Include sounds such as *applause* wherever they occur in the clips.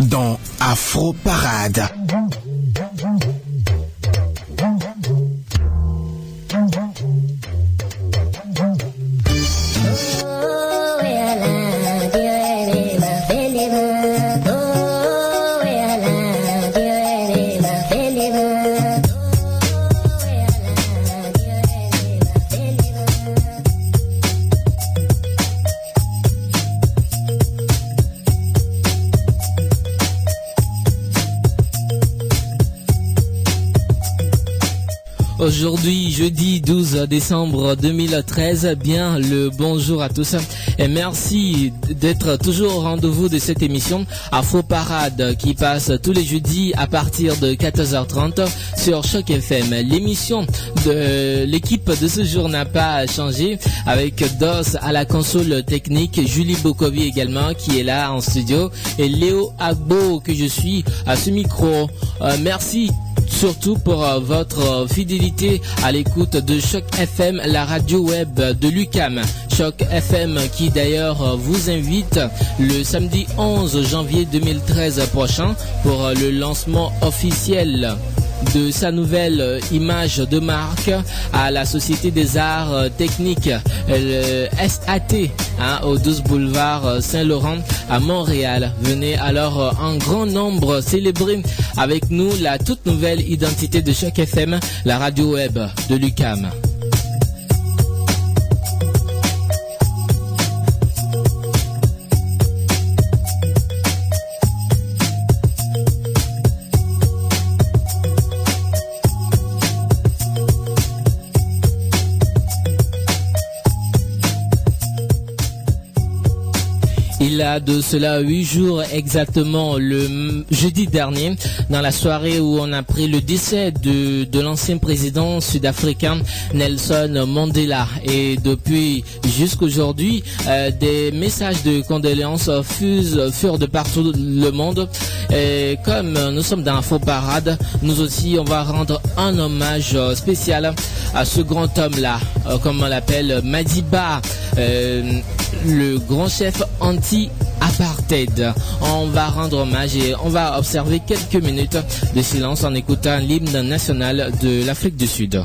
dans Afro Parade. 12 décembre 2013, bien le bonjour à tous et merci d'être toujours au rendez-vous de cette émission Afro Parade qui passe tous les jeudis à partir de 14h30 sur Choc FM. L'émission de l'équipe de ce jour n'a pas changé avec DOS à la console technique, Julie Bokovi également qui est là en studio et Léo Agbo que je suis à ce micro. Euh, merci surtout pour euh, votre euh, fidélité à l'écoute de Choc FM, la radio web de Lucam. Choc FM qui d'ailleurs euh, vous invite le samedi 11 janvier 2013 prochain pour le lancement officiel de sa nouvelle euh, image de marque à la Société des Arts euh, Techniques le SAT hein, au 12 boulevard euh, Saint-Laurent à Montréal. Venez alors en grand nombre célébrer avec nous la toute nouvelle identité de chaque FM, la radio web de Lucam. Il a de cela huit jours exactement le jeudi dernier, dans la soirée où on a pris le décès de, de l'ancien président sud-africain Nelson Mandela. Et depuis jusqu'aujourd'hui, euh, des messages de condoléances fusent, furent de partout le monde. Et comme nous sommes dans la faux parade, nous aussi on va rendre un hommage spécial à ce grand homme-là, euh, comme on l'appelle Madiba. Euh, le grand chef anti-apartheid. On va rendre hommage et on va observer quelques minutes de silence en écoutant l'hymne national de l'Afrique du Sud.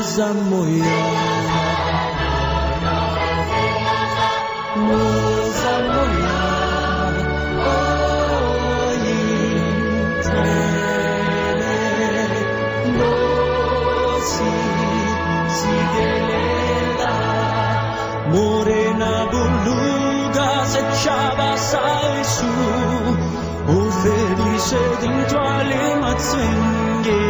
Rosa Moya. Rosa Moya. Morena buluga se chavasa su, o felice dintro alle mazzenghe.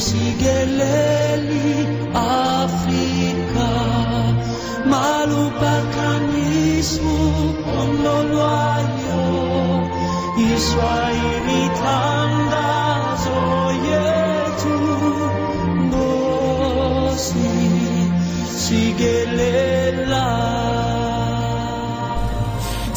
Sigeleli Afrika Malubakanismu Omnoloayo Israeli Tandazo Yetu Bosni Sigeleli.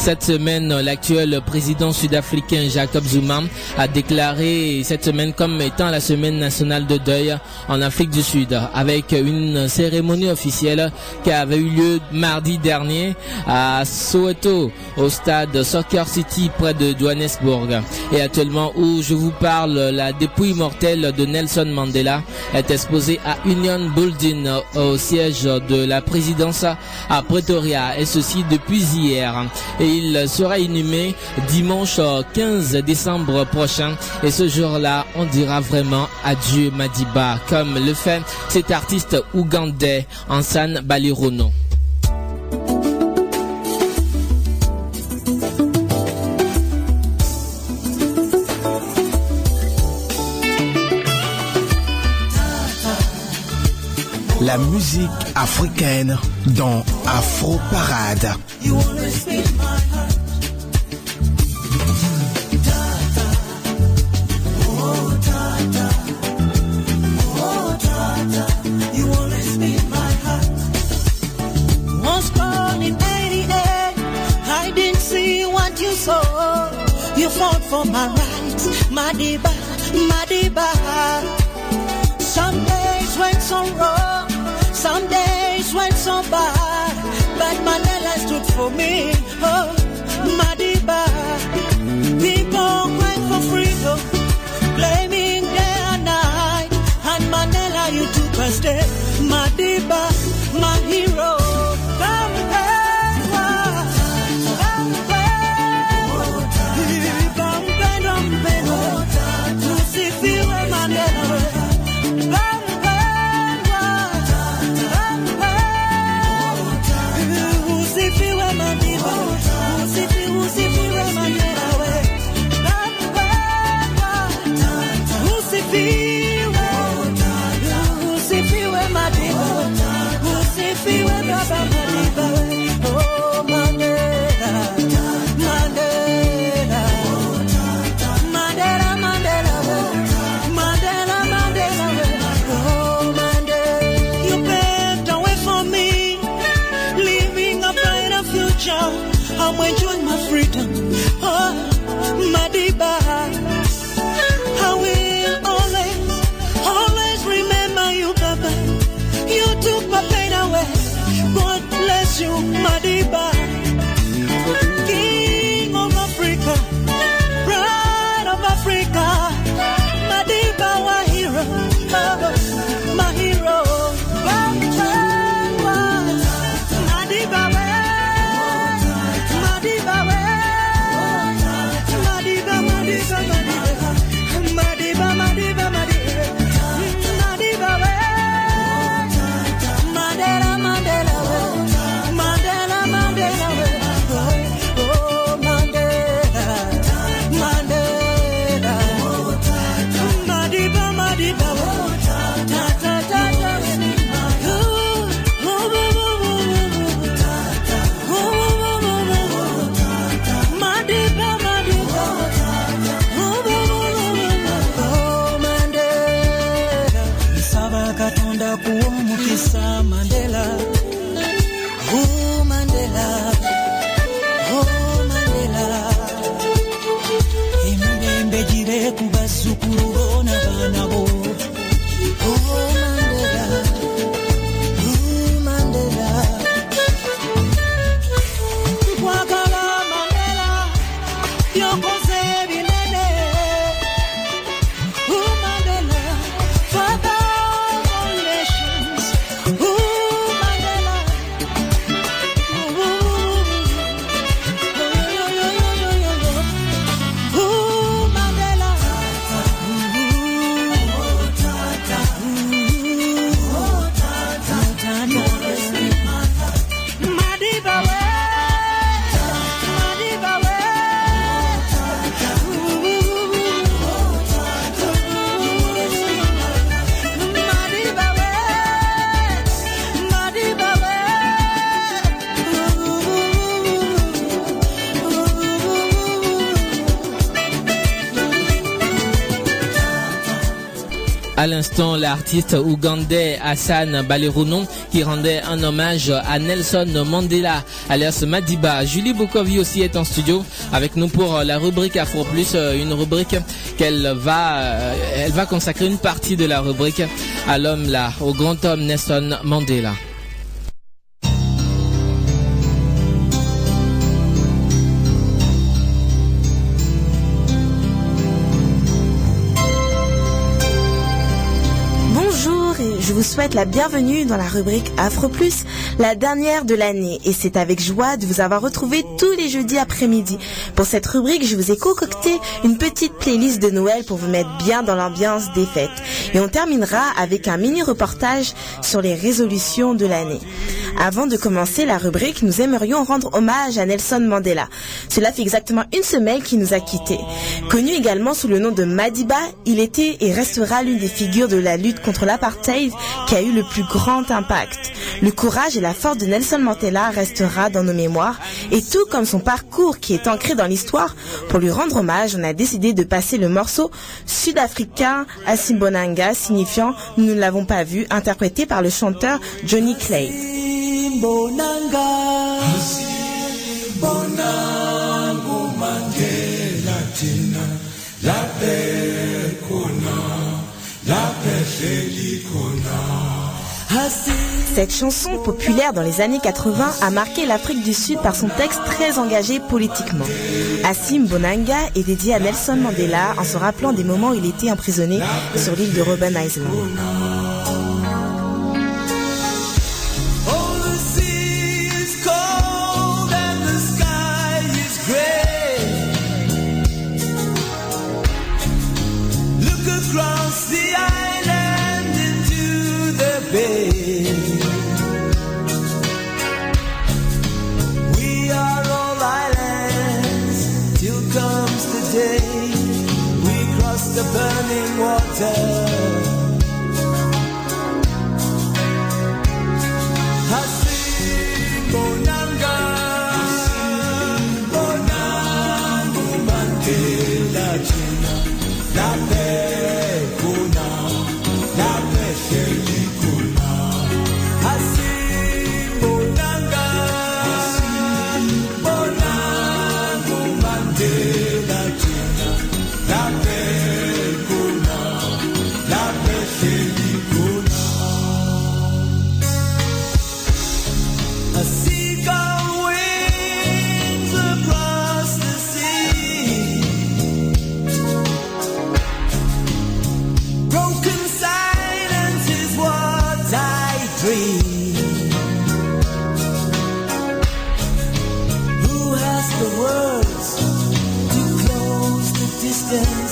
Cette semaine, l'actuel président sud-africain Jacob Zuma a déclaré cette semaine comme étant la semaine nationale de deuil en Afrique du Sud, avec une cérémonie officielle qui avait eu lieu mardi dernier à Soweto, au stade Soccer City près de Johannesburg. Et actuellement où je vous parle, la dépouille mortelle de Nelson Mandela est exposée à Union Building au siège de la présidence à Pretoria, et ceci depuis hier. Il sera inhumé dimanche 15 décembre prochain. Et ce jour-là, on dira vraiment adieu Madiba, comme le fait cet artiste ougandais, Ansan Balirono. La musique africaine dans Afro Parade. You always make my heart. Tata, Tata, Tata, you always make my heart. Was born in '88, I didn't see what you saw. You fought for my rights, Madiba. Some days some days went so bad, but Mandela stood for me. Oh, Madiba. People crying for freedom, blaming day and night, and Mandela, you took a step. Madiba, l'artiste ougandais Hassan Baleronon qui rendait un hommage à Nelson Mandela, alias Madiba. Julie Bokovi aussi est en studio avec nous pour la rubrique Afro Plus, une rubrique qu'elle va, elle va consacrer une partie de la rubrique à l'homme là, au grand homme Nelson Mandela. Souhaite la bienvenue dans la rubrique Afro Plus, la dernière de l'année. Et c'est avec joie de vous avoir retrouvé tous les jeudis après-midi. Pour cette rubrique, je vous ai concocté une petite playlist de Noël pour vous mettre bien dans l'ambiance des fêtes. Et on terminera avec un mini reportage sur les résolutions de l'année. Avant de commencer la rubrique, nous aimerions rendre hommage à Nelson Mandela. Cela fait exactement une semaine qu'il nous a quittés. Connu également sous le nom de Madiba, il était et restera l'une des figures de la lutte contre l'apartheid qui a eu le plus grand impact. Le courage et la force de Nelson Mandela restera dans nos mémoires et tout comme son parcours qui est ancré dans l'histoire, pour lui rendre hommage, on a décidé de passer le morceau sud-africain Asimbonanga signifiant Nous ne l'avons pas vu, interprété par le chanteur Johnny Clay. Cette chanson populaire dans les années 80 a marqué l'Afrique du Sud par son texte très engagé politiquement. Assim Bonanga est dédié à Nelson Mandela en se rappelant des moments où il était emprisonné sur l'île de Robben Island. tell the words to close the distance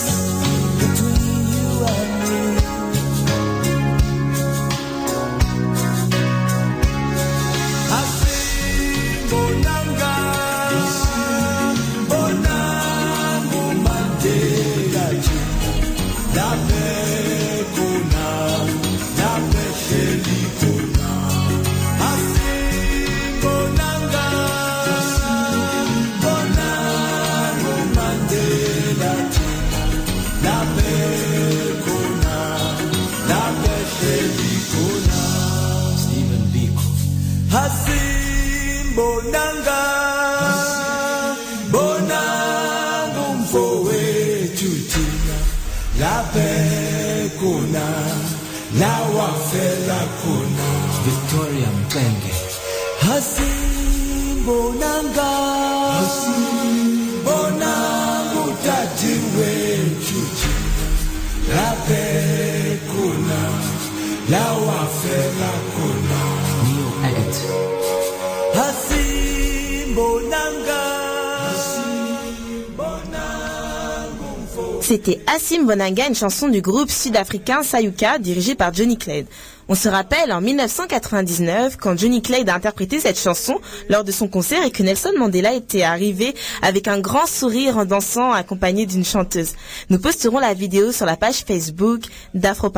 Assim Bonanga, une chanson du groupe sud-africain Sayuka, dirigé par Johnny Clyde. On se rappelle en 1999 quand Johnny Clyde a interprété cette chanson lors de son concert et que Nelson Mandela était arrivé avec un grand sourire en dansant accompagné d'une chanteuse. Nous posterons la vidéo sur la page Facebook d'Afro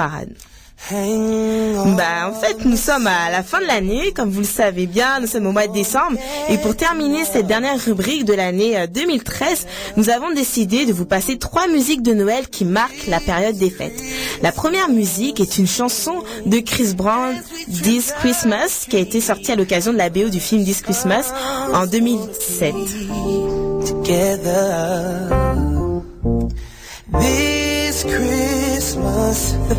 Bah, en fait, nous sommes à la fin de l'année, comme vous le savez bien, nous sommes au mois de décembre. Et pour terminer cette dernière rubrique de l'année 2013, nous avons décidé de vous passer trois musiques de Noël qui marquent la période des fêtes. La première musique est une chanson de Chris Brown, This Christmas, qui a été sortie à l'occasion de la BO du film This Christmas en 2007. This Christmas, the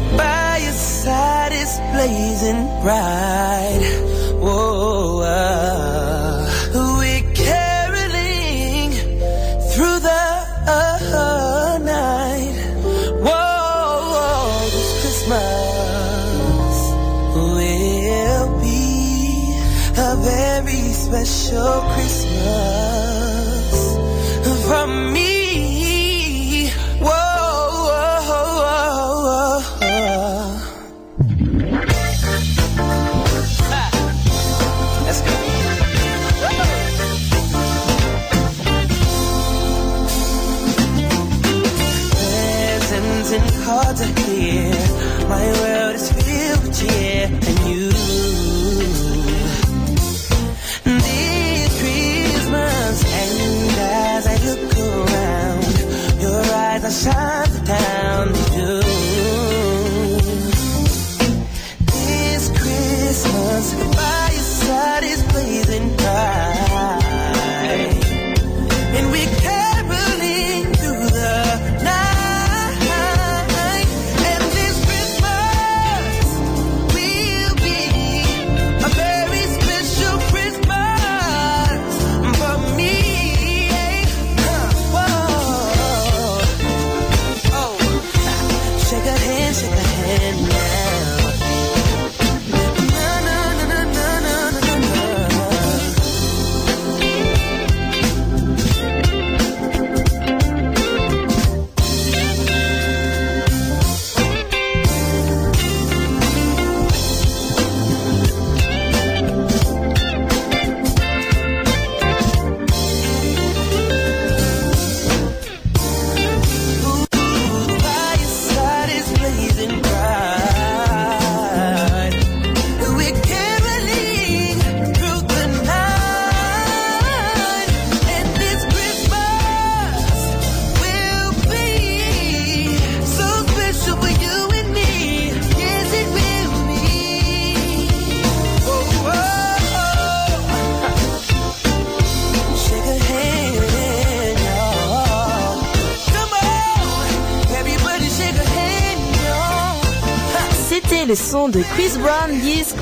fireside is blazing bright. Whoa, uh, we're caroling through the uh, night. Whoa, this Christmas will be a very special Christmas for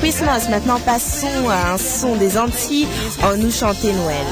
Christmas. Maintenant, passons à un son des Antilles en nous chanter Noël.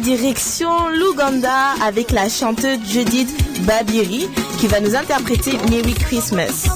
Direction l'Ouganda avec la chanteuse Judith Babiri qui va nous interpréter Merry Christmas.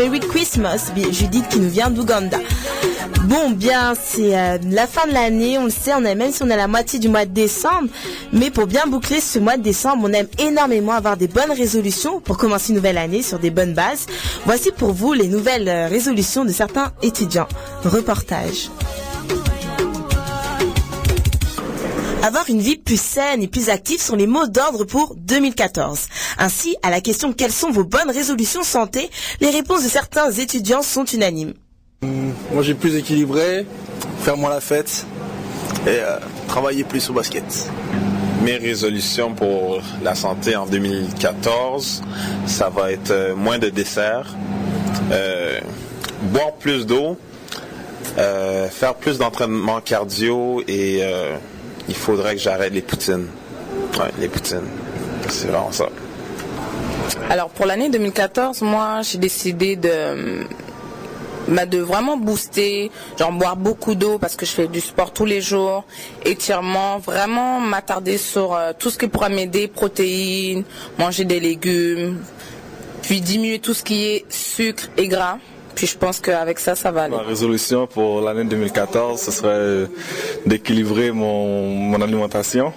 Merry Christmas, Judith qui nous vient d'Ouganda. Bon, bien, c'est euh, la fin de l'année, on le sait, on a, même si on est à la moitié du mois de décembre, mais pour bien boucler ce mois de décembre, on aime énormément avoir des bonnes résolutions pour commencer une nouvelle année sur des bonnes bases. Voici pour vous les nouvelles euh, résolutions de certains étudiants. Reportage. Avoir une vie plus saine et plus active sont les mots d'ordre pour 2014. Ainsi, à la question quelles sont vos bonnes résolutions santé, les réponses de certains étudiants sont unanimes. Hum, moi j'ai plus équilibré, faire moins la fête et euh, travailler plus au basket. Mes résolutions pour la santé en 2014, ça va être euh, moins de dessert, euh, boire plus d'eau, faire plus d'entraînement cardio et il faudrait que j'arrête les poutines. Ouais, les poutines. C'est vraiment ça. *laughs* Alors pour l'année 2014, moi j'ai décidé de bah, de vraiment booster, genre boire beaucoup d'eau parce que je fais du sport tous les jours, étirement, vraiment m'attarder sur euh, tout ce qui pourra m'aider, protéines, manger des légumes, puis diminuer tout ce qui est sucre et gras. Puis je pense qu'avec ça, ça va aller. Ma résolution pour l'année 2014, ce serait d'équilibrer mon, alimentation,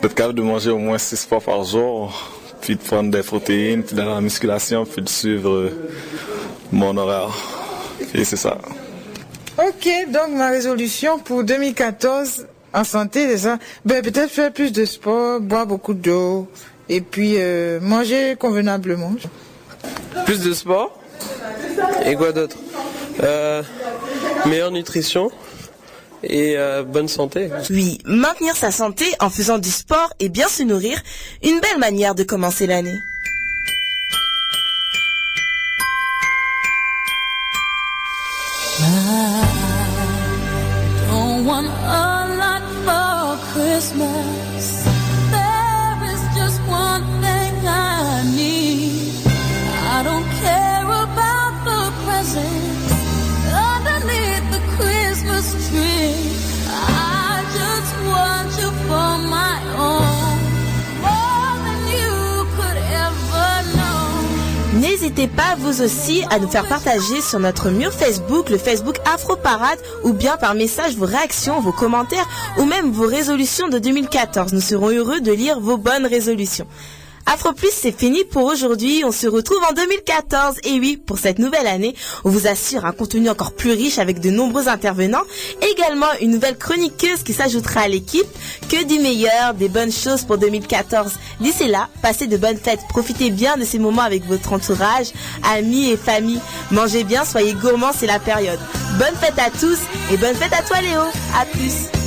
d'être capable de manger au moins 6 fois par jour, puis de prendre des protéines, puis d'aller la musculation, puis de suivre mon horaire. Et c'est ça. Ok, donc ma résolution pour 2014 en santé, c'est ça. Ben, peut-être faire plus de sport, boire beaucoup d'eau, et puis euh, manger convenablement. Plus de sport? Et quoi d'autre? Euh, Meilleure nutrition? Et euh, bonne santé. Oui, maintenir sa santé en faisant du sport et bien se nourrir, une belle manière de commencer l'année. N'hésitez pas vous aussi à nous faire partager sur notre mur Facebook, le Facebook Afro Parade, ou bien par message vos réactions, vos commentaires, ou même vos résolutions de 2014. Nous serons heureux de lire vos bonnes résolutions. Afro Plus, c'est fini pour aujourd'hui. On se retrouve en 2014. Et oui, pour cette nouvelle année, on vous assure un contenu encore plus riche avec de nombreux intervenants. Également une nouvelle chroniqueuse qui s'ajoutera à l'équipe. Que du meilleur, des bonnes choses pour 2014. D'ici là, passez de bonnes fêtes. Profitez bien de ces moments avec votre entourage, amis et famille. Mangez bien, soyez gourmands, c'est la période. Bonne fête à tous et bonne fête à toi Léo. À plus.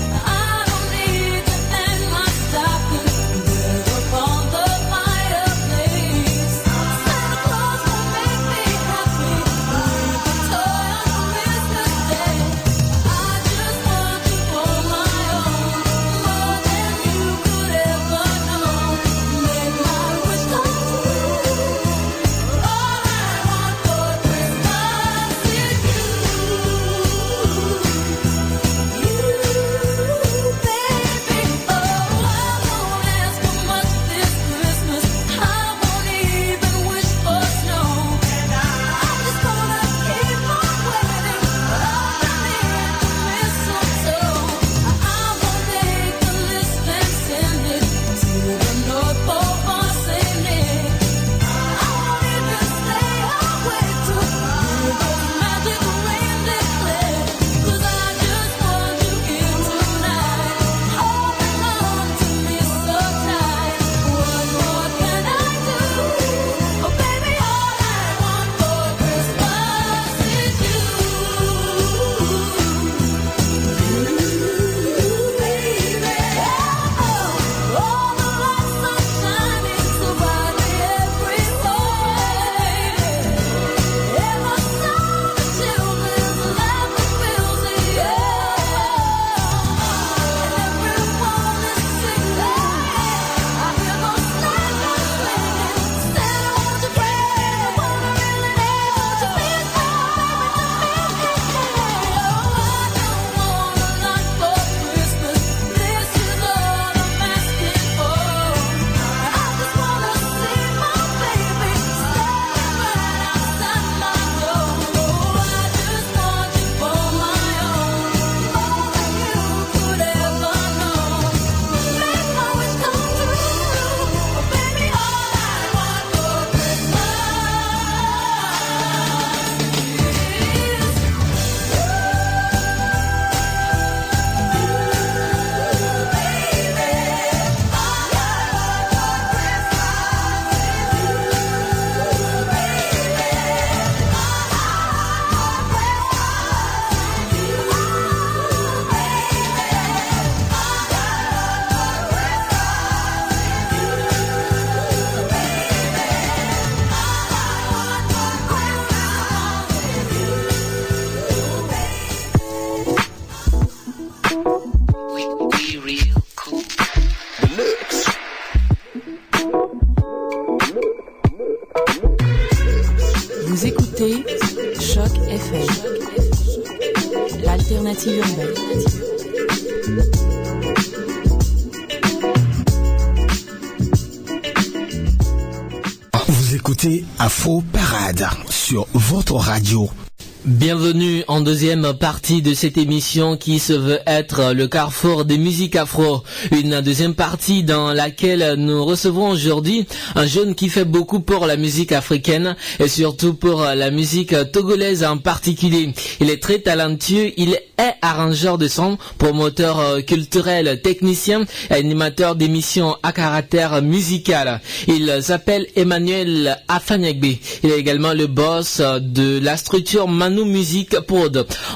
Deuxième partie de cette émission qui se veut être le carrefour des musiques afro. Une deuxième partie dans laquelle nous recevons aujourd'hui un jeune qui fait beaucoup pour la musique africaine et surtout pour la musique togolaise en particulier. Il est très talentueux, il est arrangeur de son, promoteur euh, culturel, technicien animateur d'émissions à caractère musical. Il s'appelle Emmanuel Afanyagbe. Il est également le boss de la structure Manu Music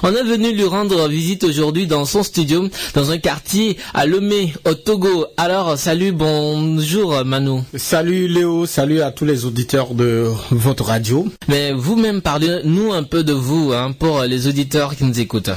On est venu lui rendre visite aujourd'hui dans son studio, dans un quartier à Lomé, au Togo. Alors, salut, bonjour Manu. Salut Léo, salut à tous les auditeurs de votre radio. Mais vous-même, parlez-nous un peu de vous hein, pour les auditeurs qui nous écoutent.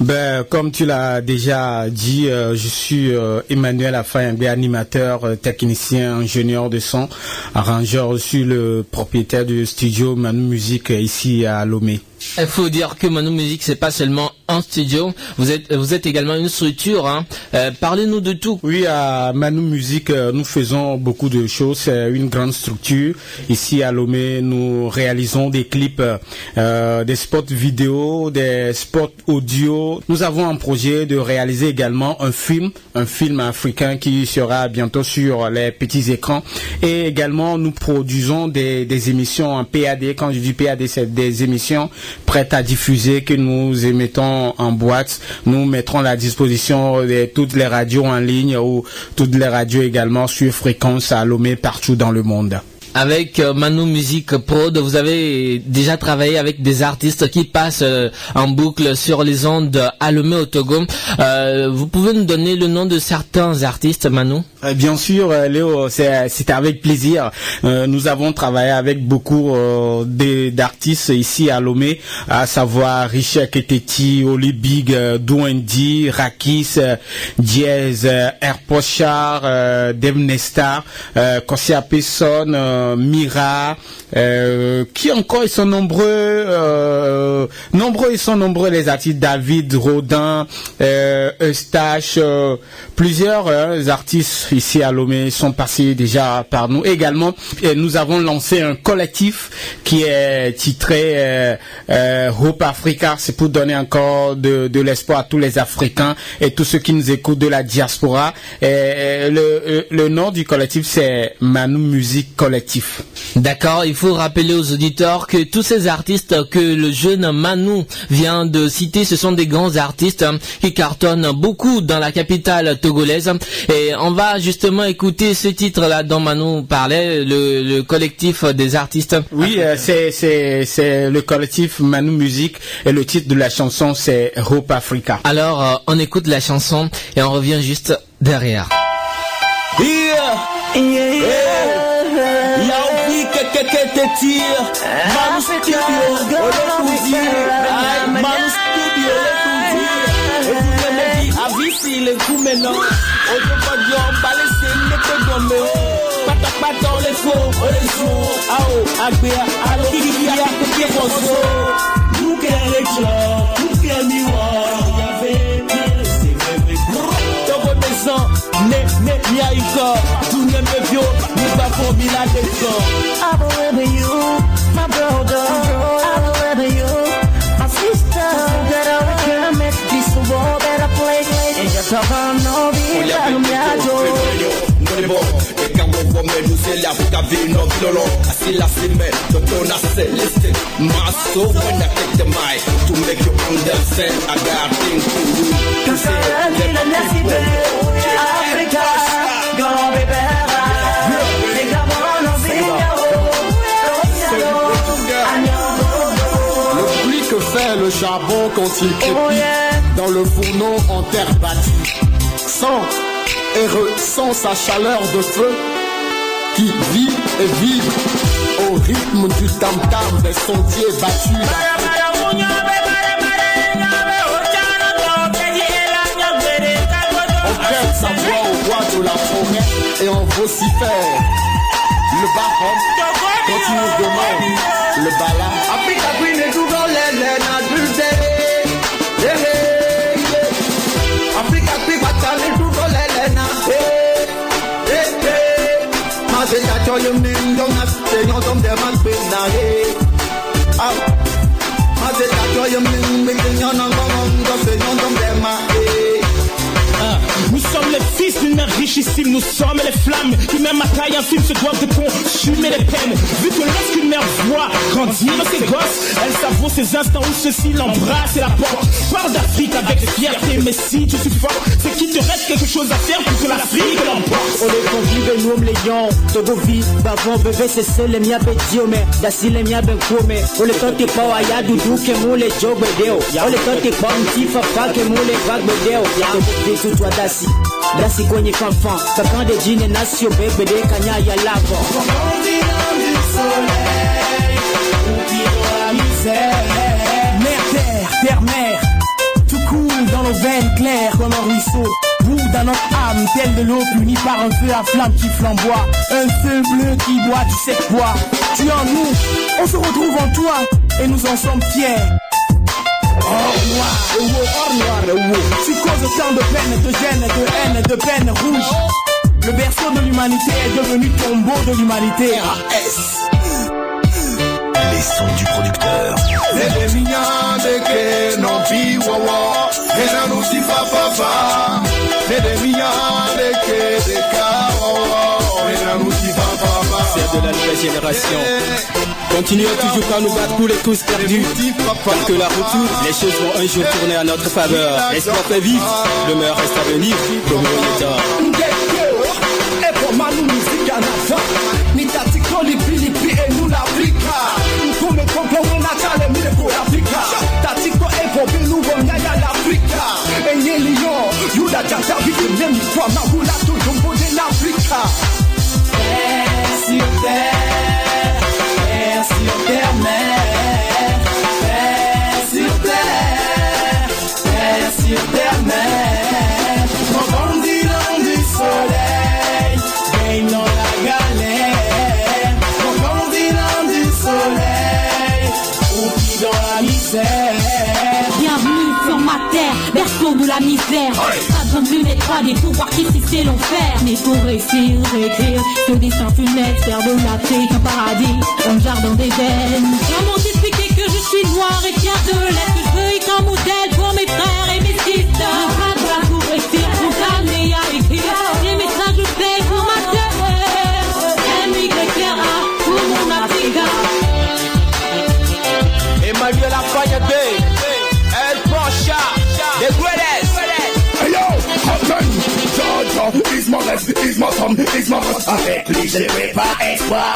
Ben, comme tu l'as déjà dit, euh, je suis euh, Emmanuel Afayembe, animateur, euh, technicien, ingénieur de son, arrangeur, je suis le propriétaire du studio Manu Musique ici à Lomé. Il faut dire que Manu Music, c'est pas seulement un studio, vous êtes, également une structure. Hein. Euh, Parlez-nous de tout. Oui, à Manu Music, euh, nous faisons beaucoup de choses. C'est une grande structure. Ici à Lomé, nous réalisons des clips, euh, des spots vidéo, des spots audio. Nous avons un projet de réaliser également un film, un film africain qui sera bientôt sur les petits écrans. Et également, nous produisons des émissions en PAD. Quand je dis PAD, c'est des émissions prêtes à diffuser que nous émettons en boîte. Nous mettrons à la disposition de toutes les radios en ligne ou toutes les radios également sur fréquence à Lomé partout dans le monde. Avec euh, Manu Music Prod, vous avez déjà travaillé avec des artistes qui passent euh, en boucle sur les ondes Lomé au. Euh, vous pouvez nous donner le nom de certains artistes, Manu? Bien sûr, Léo, c'est avec plaisir. Nous avons travaillé avec beaucoup d'artistes ici à Lomé, à savoir Richard Keteti, Oli Big, Douendi, Rakis, Diez, Air Pochard, Dave Nestar, euh, Kosia Pesson, Mira, euh, qui encore ils sont nombreux, euh, nombreux ils sont nombreux les artistes David Rodin, euh, Eustache, euh, plusieurs euh, artistes ici à Lomé sont passés déjà par nous. Également, et nous avons lancé un collectif qui est titré euh, euh, Hope Africa. C'est pour donner encore de, l'espoir à tous les Africains et tous ceux qui nous écoutent de la diaspora. Et, euh, le, nom du collectif c'est Manu Music Collectif. D'accord, il faut rappeler aux auditeurs que tous ces artistes que le jeune Manu vient de citer, ce sont des grands artistes hein, qui cartonnent beaucoup dans la capitale togolaise. Et on va justement écouter ce titre-là dont Manu parlait, le, le collectif des artistes. Oui, euh, c'est c'est c'est le collectif Manu Music et le titre de la chanson c'est Hope Africa. Alors, euh, on écoute la chanson et on revient juste derrière. Yeah, yeah, yeah. Y'a envie que quelqu'un te tire. Manu Studio, on est tout dire. Aïe, Manu Studio, on est tout dire. Et vous me dit, avisi le coup maintenant. On peut pas dire, on va laisser le peu gomme. Pata pata, on les faut, on les joue. Ah oh, agbea, allo, kiki, ya, kiki, fonso. Nous qu'est l'éclat, nous qu'est miroir. Y'avait, c'est vrai, Togo descend, né, né, mia iko Tout ne me vio, for me like a. I believe in you, my brother. I believe in you, my sister. Together make this world better place. Ella estaba novia, cambia yo. Nolimo, eka wogo menu zela buka vino vilolo Asila sime, dodona celeste Maso when I take the mic To make you understand I got things to do Cause Africa Gonna be le charbon quand il crépite dans le fourneau en terre battue. Sent et ressent sa chaleur de feu qui vit et vibre au rythme du tam-tam des sentiers battus. On prête sa voix au roi de la forêt et on vocifère. Le baron, quand il nous demande le bala. Africa Queen et tout dans les laines adultes Yeah, yeah, yeah. Africa Queen batan et tout dans les laines Eh, eh, eh Ma se ya cho yum ning dong na se yon dom de man pe na eh Ah Ma se ya cho yum ning ning ning yon nong nong dong se yon dom de ma eh Ah, Nous sommes les fils d'une mère richissime, nous sommes les flammes qui même à taille un film se doivent de consumer les peines. Vu que lorsqu'une mère voit grandir ses gosses, elle savoure ces instants où ceci l'embrasse et la porte. Parle d'Afrique avec fierté, mais si tu suis fort, qu'il te reste quelque chose à faire pour que l'Afrique l'emporte. Ole konvive nom le yon Togo vi bavon bebe sese le mia be diome Dasi le mia ben kome Ole tote pa wa ya dudu ke mo le jogbe deo Ole tote pa mti fafa ke mo le bagbe deo Togo vi tu twa dasi Dasi kwenye fanfan Kakan de jine nasi yo bebe de kanya ya lavo veines claires comme un ruisseau. Bout dans notre âme, telle de l'eau punie par un feu à flamme qui flamboie. Un feu bleu qui boit, tu sais quoi Tu es en nous, on se retrouve en toi. et nous en sommes fiers. Or noir, or noir. Tu causes autant de peine, de gêne, de haine, de peine rouge. Le berceau de l'humanité est devenu tombeau de l'humanité. Les sons du producteur. Nede minha de wawa Era no si fa fa fa Nede minha de que de ka wawa Era no si fa fa fa C'est de la nouvelle génération. Continuons toujours par nous battre pour les causes perdues. Tant que la retour, les choses vont un jour tourner à notre faveur. L'espoir fait vivre, le meilleur reste à venir. Comme E por manu muzika nafa Nitatiko lipi lipi enu la Afrika Nkume komplo wena chale mire pour Afrika Tatiko e por bilu wonyaya l'Africa Enye lion, yuda janta vite nemi kwa Mahula to jumbo de l'Africa Terre sur terre, terre sur terre, Rebondissant du soleil, baigne dans la galère du soleil, oublie dans la misère Bienvenue sur ma terre, berceau de la misère. Besoin de lunettes 3D pour voir qu'ici c'est l'enfer. Mais pour réussir, écrire, ce dessin funeste, faire de l'Afrique un paradis, un jardin d'Éden. Comment t'expliquer que je suis noir et fier de l'être, que je veux être un modèle pour mes frères et mes sisters. Georgia, is my left, is my thumb, is my right. Avec lui je vais pas espoir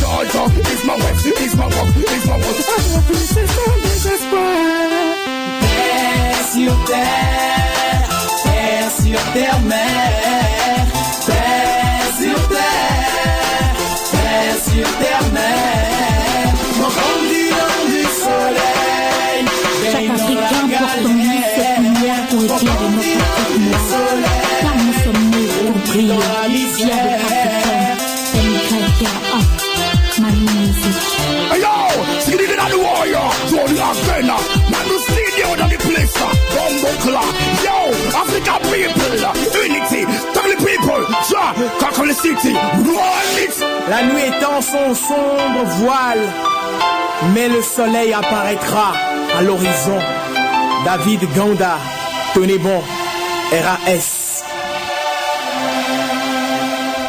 Georgia, is my left, is my right, is my right. Avec lui c'est sans désespoir Terre sur terre, terre sur terre, mer. La nuit étend son sombre voile, mais le soleil apparaîtra à l'horizon. David Ganda, tenez bon, RAS.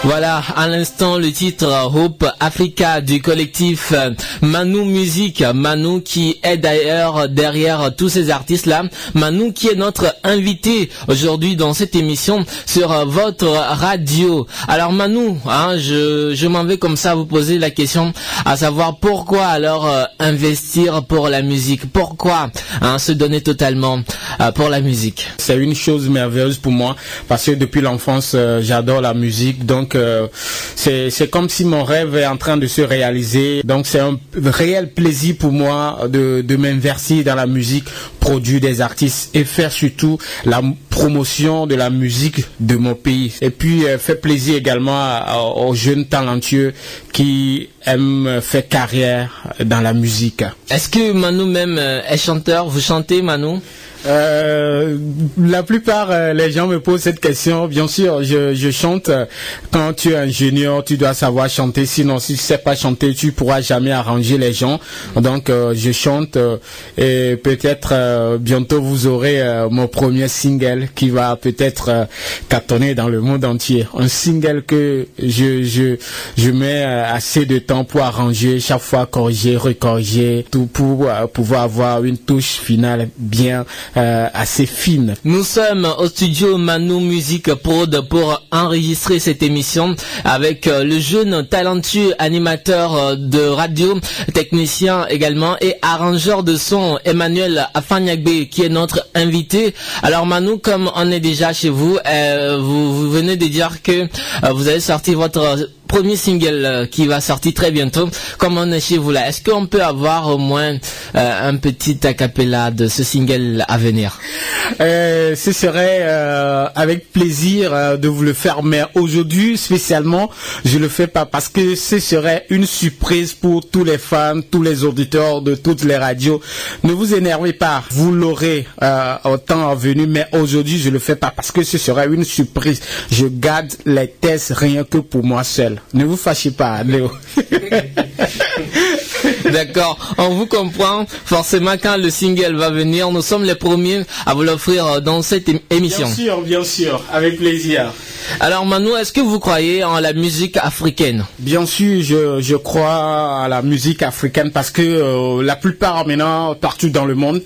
Voilà, à l'instant le titre Hope Africa du collectif euh, Manu Music. Manu qui est d'ailleurs derrière tous ces artistes-là. Manu qui est notre invité aujourd'hui dans cette émission sur euh, votre radio. Alors Manu, hein, je, m'en vais comme ça vous poser la question à savoir pourquoi alors euh, investir pour la musique? Pourquoi hein, se donner totalement euh, pour la musique? C'est une chose merveilleuse pour moi parce que depuis l'enfance, euh, j'adore la musique. Donc, euh, c'est comme si mon rêve est en train de se réaliser. Donc, c'est un réel plaisir pour moi de, de m'inverser dans la musique, produire des artistes et faire surtout la promotion de la musique de mon pays. Et puis, euh, fait plaisir également aux jeunes talentueux qui aiment faire carrière dans la musique. Est-ce que Manu même euh, est chanteur? Vous chantez Manu? Euh, la plupart euh, les gens me posent cette question. Bien sûr, je, je chante. Quand tu es ingénieur, tu dois savoir chanter. Sinon, si tu sais pas chanter, tu pourras jamais arranger les gens. Donc, euh, je chante euh, et peut-être euh, bientôt vous aurez mon premier single qui va peut-être cartonner dans le monde entier. Un single que je je je mets assez de temps pour arranger, chaque fois corriger, recorriger, tout pour pouvoir avoir une touche finale bien euh, assez fine. Nous sommes au studio Manu Music Prod pour enregistrer cette émission avec euh, le jeune talentueux animateur euh, de radio, technicien également et arrangeur de son Emmanuel Afanyagbe qui est notre invité. Alors Manu, comme on est déjà chez vous, euh, vous, vous venez de dire que vous avez sorti votre premier single euh, qui va sortir très bientôt. Comme on est chez vous là, est-ce qu'on peut avoir au moins euh, un petit acapella de ce single à venir? Euh, ce serait avec plaisir de vous le faire, mais aujourd'hui spécialement, je le fais pas parce que ce serait une surprise pour tous les fans, tous les auditeurs de toutes les radios. Ne vous énervez pas, vous l'aurez au temps venu, mais aujourd'hui je le fais pas parce que ce serait une surprise. Je garde les tests rien que pour moi seul. Ne vous fâchez pas, Léo. *laughs* D'accord, on vous comprend. Forcément, quand le single va venir, nous sommes les premiers à vous l'offrir euh, dans cette ém- émission. Bien sûr, bien sûr, avec plaisir. Alors Manu, est-ce que vous croyez en la musique africaine? Bien sûr, je, je crois à la musique africaine parce que euh, la plupart maintenant, partout dans le monde,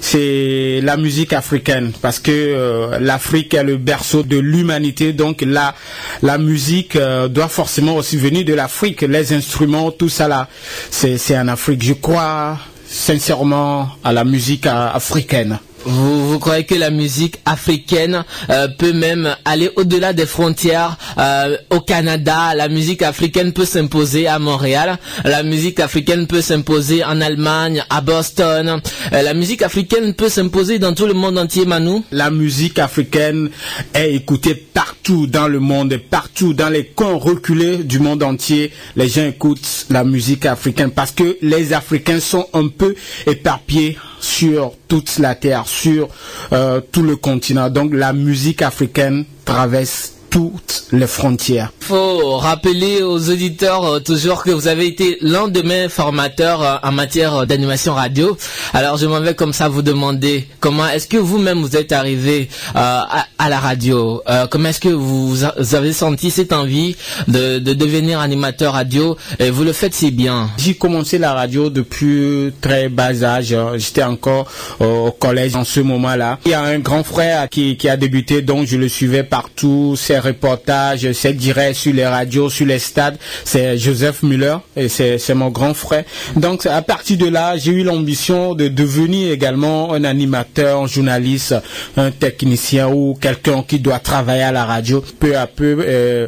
c'est la musique africaine parce que euh, l'Afrique est le berceau de l'humanité. Donc la, la musique euh, doit forcément aussi venir de l'Afrique. Les instruments, tout ça là, c'est c'est en Je crois sincèrement à la musique africaine. Vous, croyez que la musique africaine euh, peut même aller au-delà des frontières euh, Au Canada, la musique africaine peut s'imposer à Montréal. La musique africaine peut s'imposer en Allemagne, à Boston. Euh, la musique africaine peut s'imposer dans tout le monde entier, Manu. La musique africaine est écoutée partout dans le monde, partout dans les coins reculés du monde entier. Les gens écoutent la musique africaine parce que les Africains sont un peu éparpillés sur toute la terre, sur euh, tout le continent. Donc la musique africaine traverse toutes les frontières. faut rappeler aux auditeurs euh, toujours que vous avez été l'un de mes formateurs euh, en matière d'animation radio. Alors je m'en vais comme ça vous demander comment est-ce que vous-même vous êtes arrivé euh, à, à la radio? Comment est-ce que vous, a- vous avez senti cette envie de, de devenir animateur radio? Et vous le faites si bien J'ai commencé la radio depuis très bas âge. J'étais encore au collège en ce moment-là. Il y a un grand frère qui, qui a débuté, donc je le suivais partout. Reportages, ses directs sur les radios, sur les stades. C'est Joseph Muller et c'est c'est mon grand frère. Donc à partir de là, j'ai eu l'ambition de devenir également un animateur, un journaliste, un technicien ou quelqu'un qui doit travailler à la radio. Peu à peu, euh,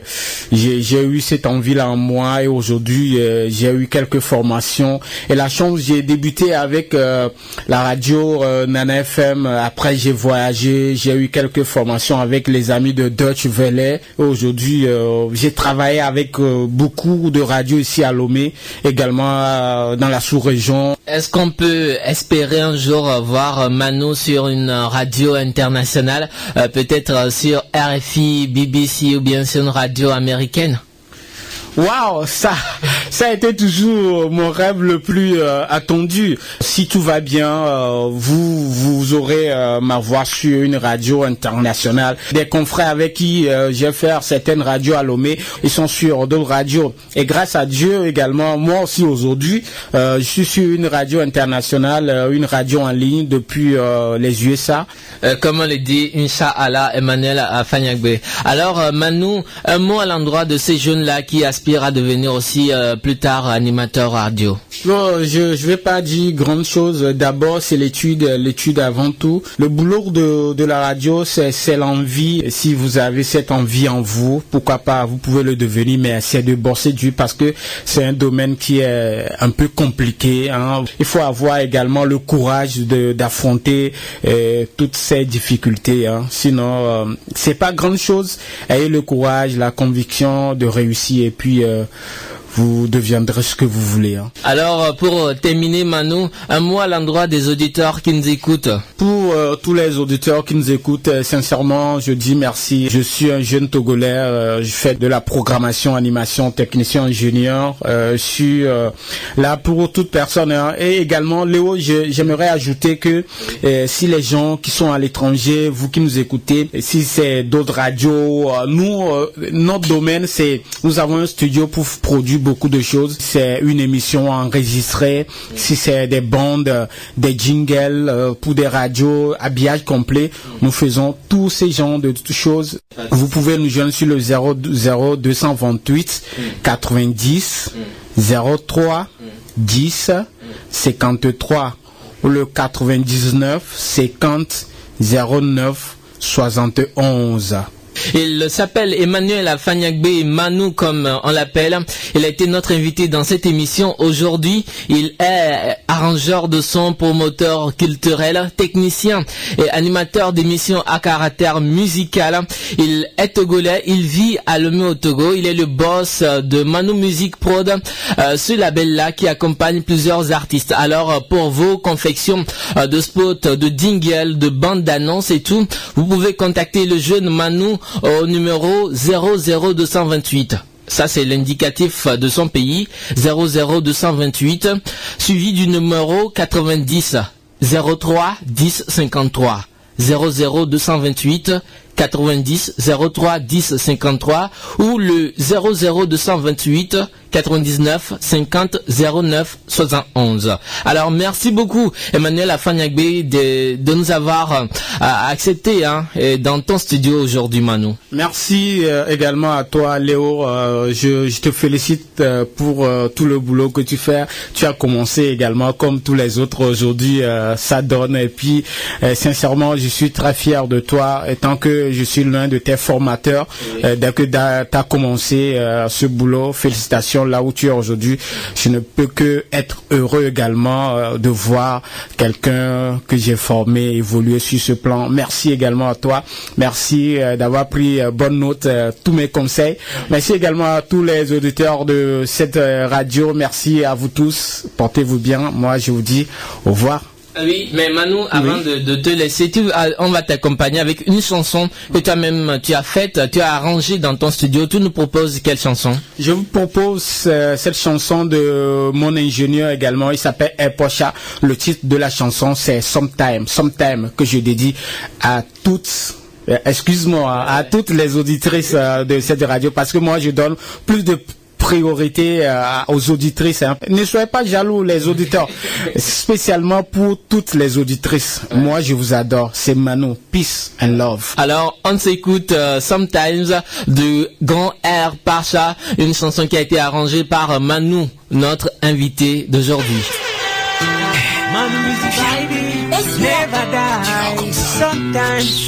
j'ai eu cette envie-là en moi et aujourd'hui, euh, j'ai eu quelques formations. Et la chance, j'ai débuté avec euh, la radio Nana FM. Après, j'ai voyagé, j'ai eu quelques formations avec les amis de Deutsche Welle. Aujourd'hui, euh, j'ai travaillé avec euh, beaucoup de radios ici à Lomé, également euh, dans la sous-région. Est-ce qu'on peut espérer un jour voir Manu sur une radio internationale, peut-être sur RFI, BBC ou bien sur une radio américaine? Waouh, ça, ça a été toujours mon rêve le plus euh, attendu. Si tout va bien, euh, vous, vous aurez euh, ma voix sur une radio internationale. Des confrères avec qui euh, j'ai fait certaines radios à Lomé, ils sont sur d'autres radios. Et grâce à Dieu également, moi aussi aujourd'hui, euh, je suis sur une radio internationale, euh, une radio en ligne depuis les USA. Comme on le dit, Inch'Allah, Emmanuel Afanyagbe. Alors, Manu, un mot à l'endroit de ces jeunes-là qui aspirent à devenir aussi plus tard animateurs radio. Je je vais pas dire grande chose. D'abord, c'est l'étude, l'étude avant tout. Le boulot de, de la radio, c'est l'envie. Si vous avez cette envie en vous, pourquoi pas, vous pouvez le devenir, mais c'est de bosser dur parce que c'est un domaine qui est un peu compliqué. hein. Il faut avoir également le courage de d'affronter euh, toutes ces difficultés. hein. Sinon, euh, c'est pas grande chose. Ayez le courage, la conviction de réussir et puis euh, vous deviendrez ce que vous voulez. hein. Alors, euh, pour euh, terminer, Manu, un mot à l'endroit des auditeurs qui nous écoutent. Pour euh, tous les auditeurs qui nous écoutent, euh, sincèrement, je dis merci. Je suis un jeune Togolais, euh, je fais de la programmation, animation, technicien, ingénieur. Je suis là pour toute personne. hein. Et également, Léo, je- j'aimerais ajouter que si les gens qui sont à l'étranger, vous qui nous écoutez, si c'est d'autres radios, nous, notre domaine, c'est nous avons un studio pour produire beaucoup de choses. C'est une émission enregistrée. Si c'est des bandes, euh, des jingles euh, pour des radios, habillage complet, nous faisons tous ces genres de choses. Vous pouvez nous joindre sur le 0 0 228 90 03 10 53 ou le 99 50 09 71. Il s'appelle Emmanuel Afanyagbe Manu comme on l'appelle. Il a été notre invité dans cette émission aujourd'hui. Il est arrangeur de son, promoteur culturel, technicien et animateur d'émissions à caractère musical. Il est togolais, il vit à Lomé au Togo. Il est le boss de Manu Music Prod, euh, ce label-là qui accompagne plusieurs artistes. Alors pour vos confections euh, de spots, de dingles, de bandes d'annonces et tout, vous pouvez contacter le jeune Manu au numéro 00228. Ça, c'est l'indicatif de son pays, 00228, suivi du numéro 90 03 10 53. 00228 90 03 10 53 ou le 00228 99 50 09 71. Alors merci beaucoup Emmanuel Afanyagbe de, de nous avoir euh, accepté hein, dans ton studio aujourd'hui Manu. Merci euh, également à toi Léo. Euh, je, je, te félicite euh, pour tout le boulot que tu fais. Tu as commencé également comme tous les autres aujourd'hui. ça donne et puis sincèrement je suis très fier de toi étant que je suis l'un de tes formateurs. Dès que tu as commencé ce boulot, félicitations là où tu es aujourd'hui. Je ne peux que être heureux également euh, de voir quelqu'un que j'ai formé évoluer sur ce plan. Merci également à toi. Merci euh, d'avoir pris euh, bonne note tous mes conseils. Merci également à tous les auditeurs de cette radio. Merci à vous tous. Portez-vous bien. Moi, je vous dis au revoir. Ah Oui, mais Manu, avant de, de te laisser, tu, ah, on va t'accompagner avec une chanson que toi-même tu as faite, tu as arrangée dans ton studio. Tu nous proposes quelle chanson? Je vous propose euh, cette chanson de mon ingénieur également. Il s'appelle Epocha. Le titre de la chanson, c'est Sometime. Sometime que je dédie à toutes euh, excuse-moi, à toutes les auditrices euh, de cette radio parce que moi je donne plus de priorité euh, aux auditrices. hein. Ne soyez pas jaloux les auditeurs, spécialement pour toutes les auditrices. Moi je vous adore. C'est Manu. Peace and love. Alors, on s'écoute euh, Sometimes de Grand Air Pacha, une chanson qui a été arrangée par euh, Manu, notre invité d'aujourd'hui. Sometimes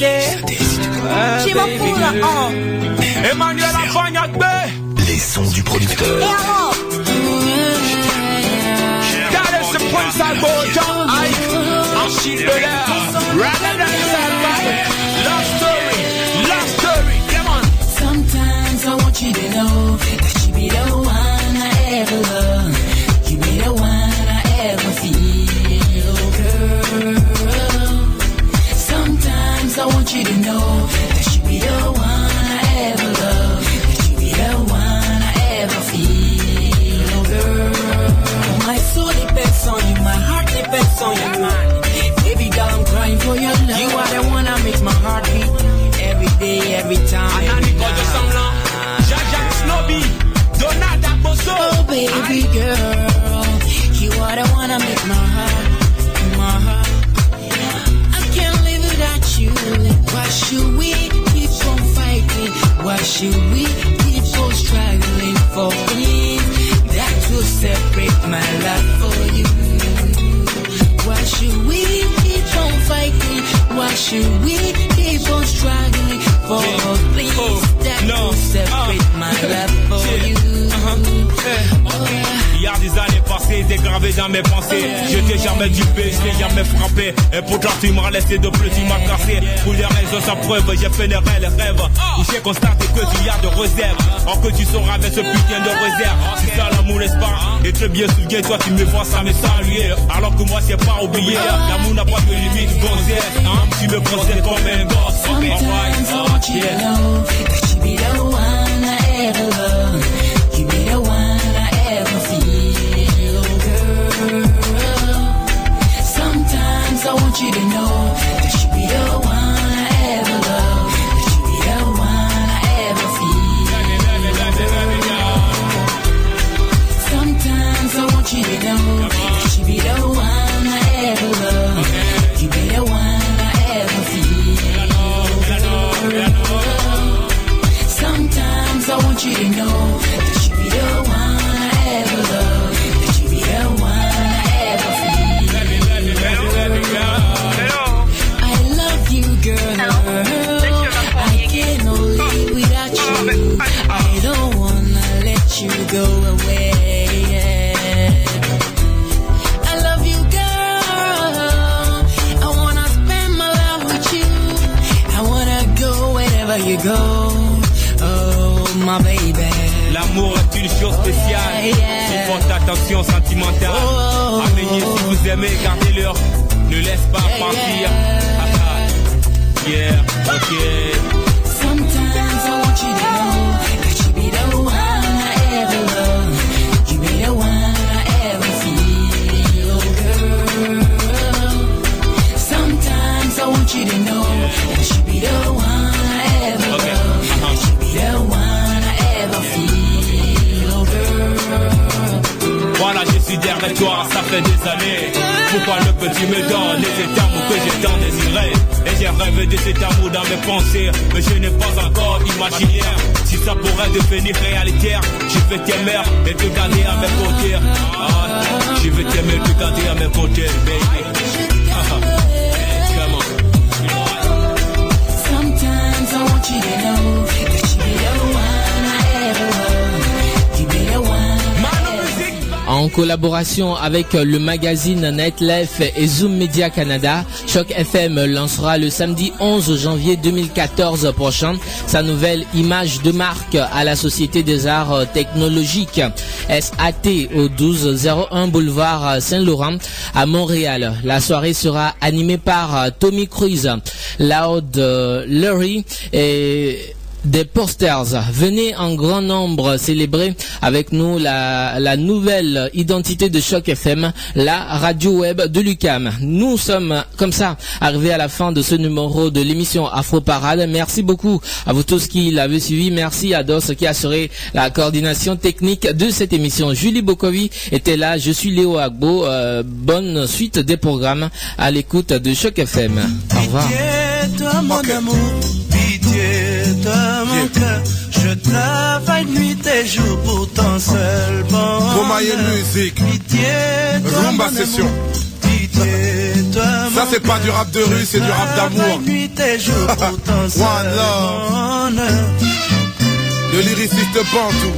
Les sons du producteur. Sometimes I want you to know that you be the one I ever love. Every time. Anani Kojo Sangla. Jaja Snobby. Donata Bozo. Oh, baby girl, you are the one that make my heart, my heart. I can't live without you. Why should we keep on fighting? Why should we keep on struggling for things that will separate my life for you? Why should we keep on fighting? Why should we keep on struggling for things that will separate my life for you? Il y a des passées, dégravé dans mes pensées. Je t'ai jamais dupé, je t'ai jamais frappé. Et pourtant tu m'as laissé de plus, tu m'as cassé. Pour des raisons sans preuve, j'ai fait des réels rêves. Où j'ai constaté que tu y as de réserve. Or que tu sauras avec ce putain de réserve. C'est ça l'amour, n'est-ce pas? Et très bien souviens, toi tu me vois ça me saluer. Alors que moi c'est pas oublié. L'amour n'a pas de limite, gonzère. Hein, tu me prends comme un gosse. Sometimes I want you to know that you be she didn't know that she'd be the one I ever loved, that she'd be the one I ever feel. Let me, let me, let me, let me go. I love you, girl. I can only without you. I don't wanna let you go away. you go Attention sentimentale. Oh. Amenez si vous aimez, gardez-le. Ne laisse pas partir. Ah, ah. Yeah, ok. Sometimes I want you to know Voilà, je suis derrière toi, ça fait des années. Pourquoi le petit me donne les amours que j'ai tant désiré Et j'ai rêvé de cet amour dans mes pensées, mais je n'ai pas encore imaginé si ça pourrait devenir réalité. Je vais t'aimer et te garder à mes côtés. Ah, je vais t'aimer et te garder à mes côtés, baby. Ah, *laughs* ah. Come on. Sometimes I want you to know En collaboration avec le magazine Nightlife et Zoom Media Canada, Choc FM lancera le samedi 11 janvier 2014 prochain sa nouvelle image de marque à la Société des Arts Technologiques SAT au 1201 boulevard Saint-Laurent à Montréal. La soirée sera animée par Tommy Cruise, Loud euh, Larry et des posters. Venez en grand nombre célébrer avec nous la, nouvelle identité de Choc FM, la radio web de Lucam. Nous sommes comme ça arrivés à la fin de ce numéro de l'émission Afro Parade. Merci beaucoup à vous tous qui l'avez suivi. Merci à Dos qui a assuré la coordination technique de cette émission. Julie Bokovi était là. Je suis Léo Agbo. Euh, bonne suite des programmes à l'écoute de Choc FM. Au revoir. Pitié, toi mon amour, pitié, cœur. Je travaille nuit et jour pour ton seul bonheur. Musique. Pitié, toi Rumba mon session. pitié, toi Ça c'est pas du rap de rue, c'est du rap d'amour. Nuit et jour *laughs* pour ton seul One love. bonheur. Le lyriciste Bantou.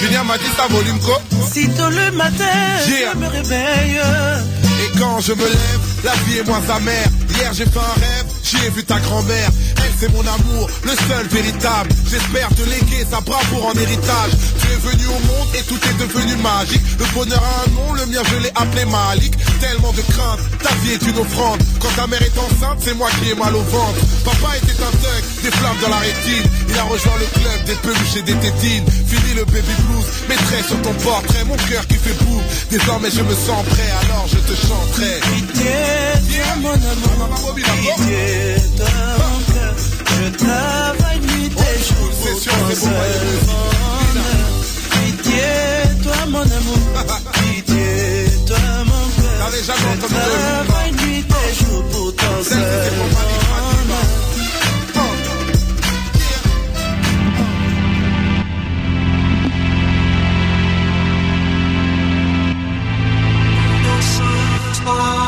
Julien m'a dit ça volume quoi Si tôt le matin, Yeah. je me réveille. Et quand je me lève, la vie est moins amère. J'ai fait un rêve, j'y ai vu ta grand-mère. Elle c'est mon amour, le seul véritable. J'espère te léguer sa bravoure en héritage. Tu es venu au monde et tout est devenu magique. Le bonheur a un nom, le mien je l'ai appelé Malik. Tellement de crainte, ta vie est une offrande. Quand ta mère est enceinte, c'est moi qui ai mal au ventre. Papa était un thug, des flammes dans la rétine. Il a rejoint le club des peluches et des tétines. Fini le baby blues, mettrai sur ton portrait mon cœur qui fait boum. Désormais je me sens prêt, alors je te chanterai. Je travaille nuit et jour pour ton Pitié, toi mon amour, pitié, toi mon cœur. Je travaille nuit et jour pour ton seul Oh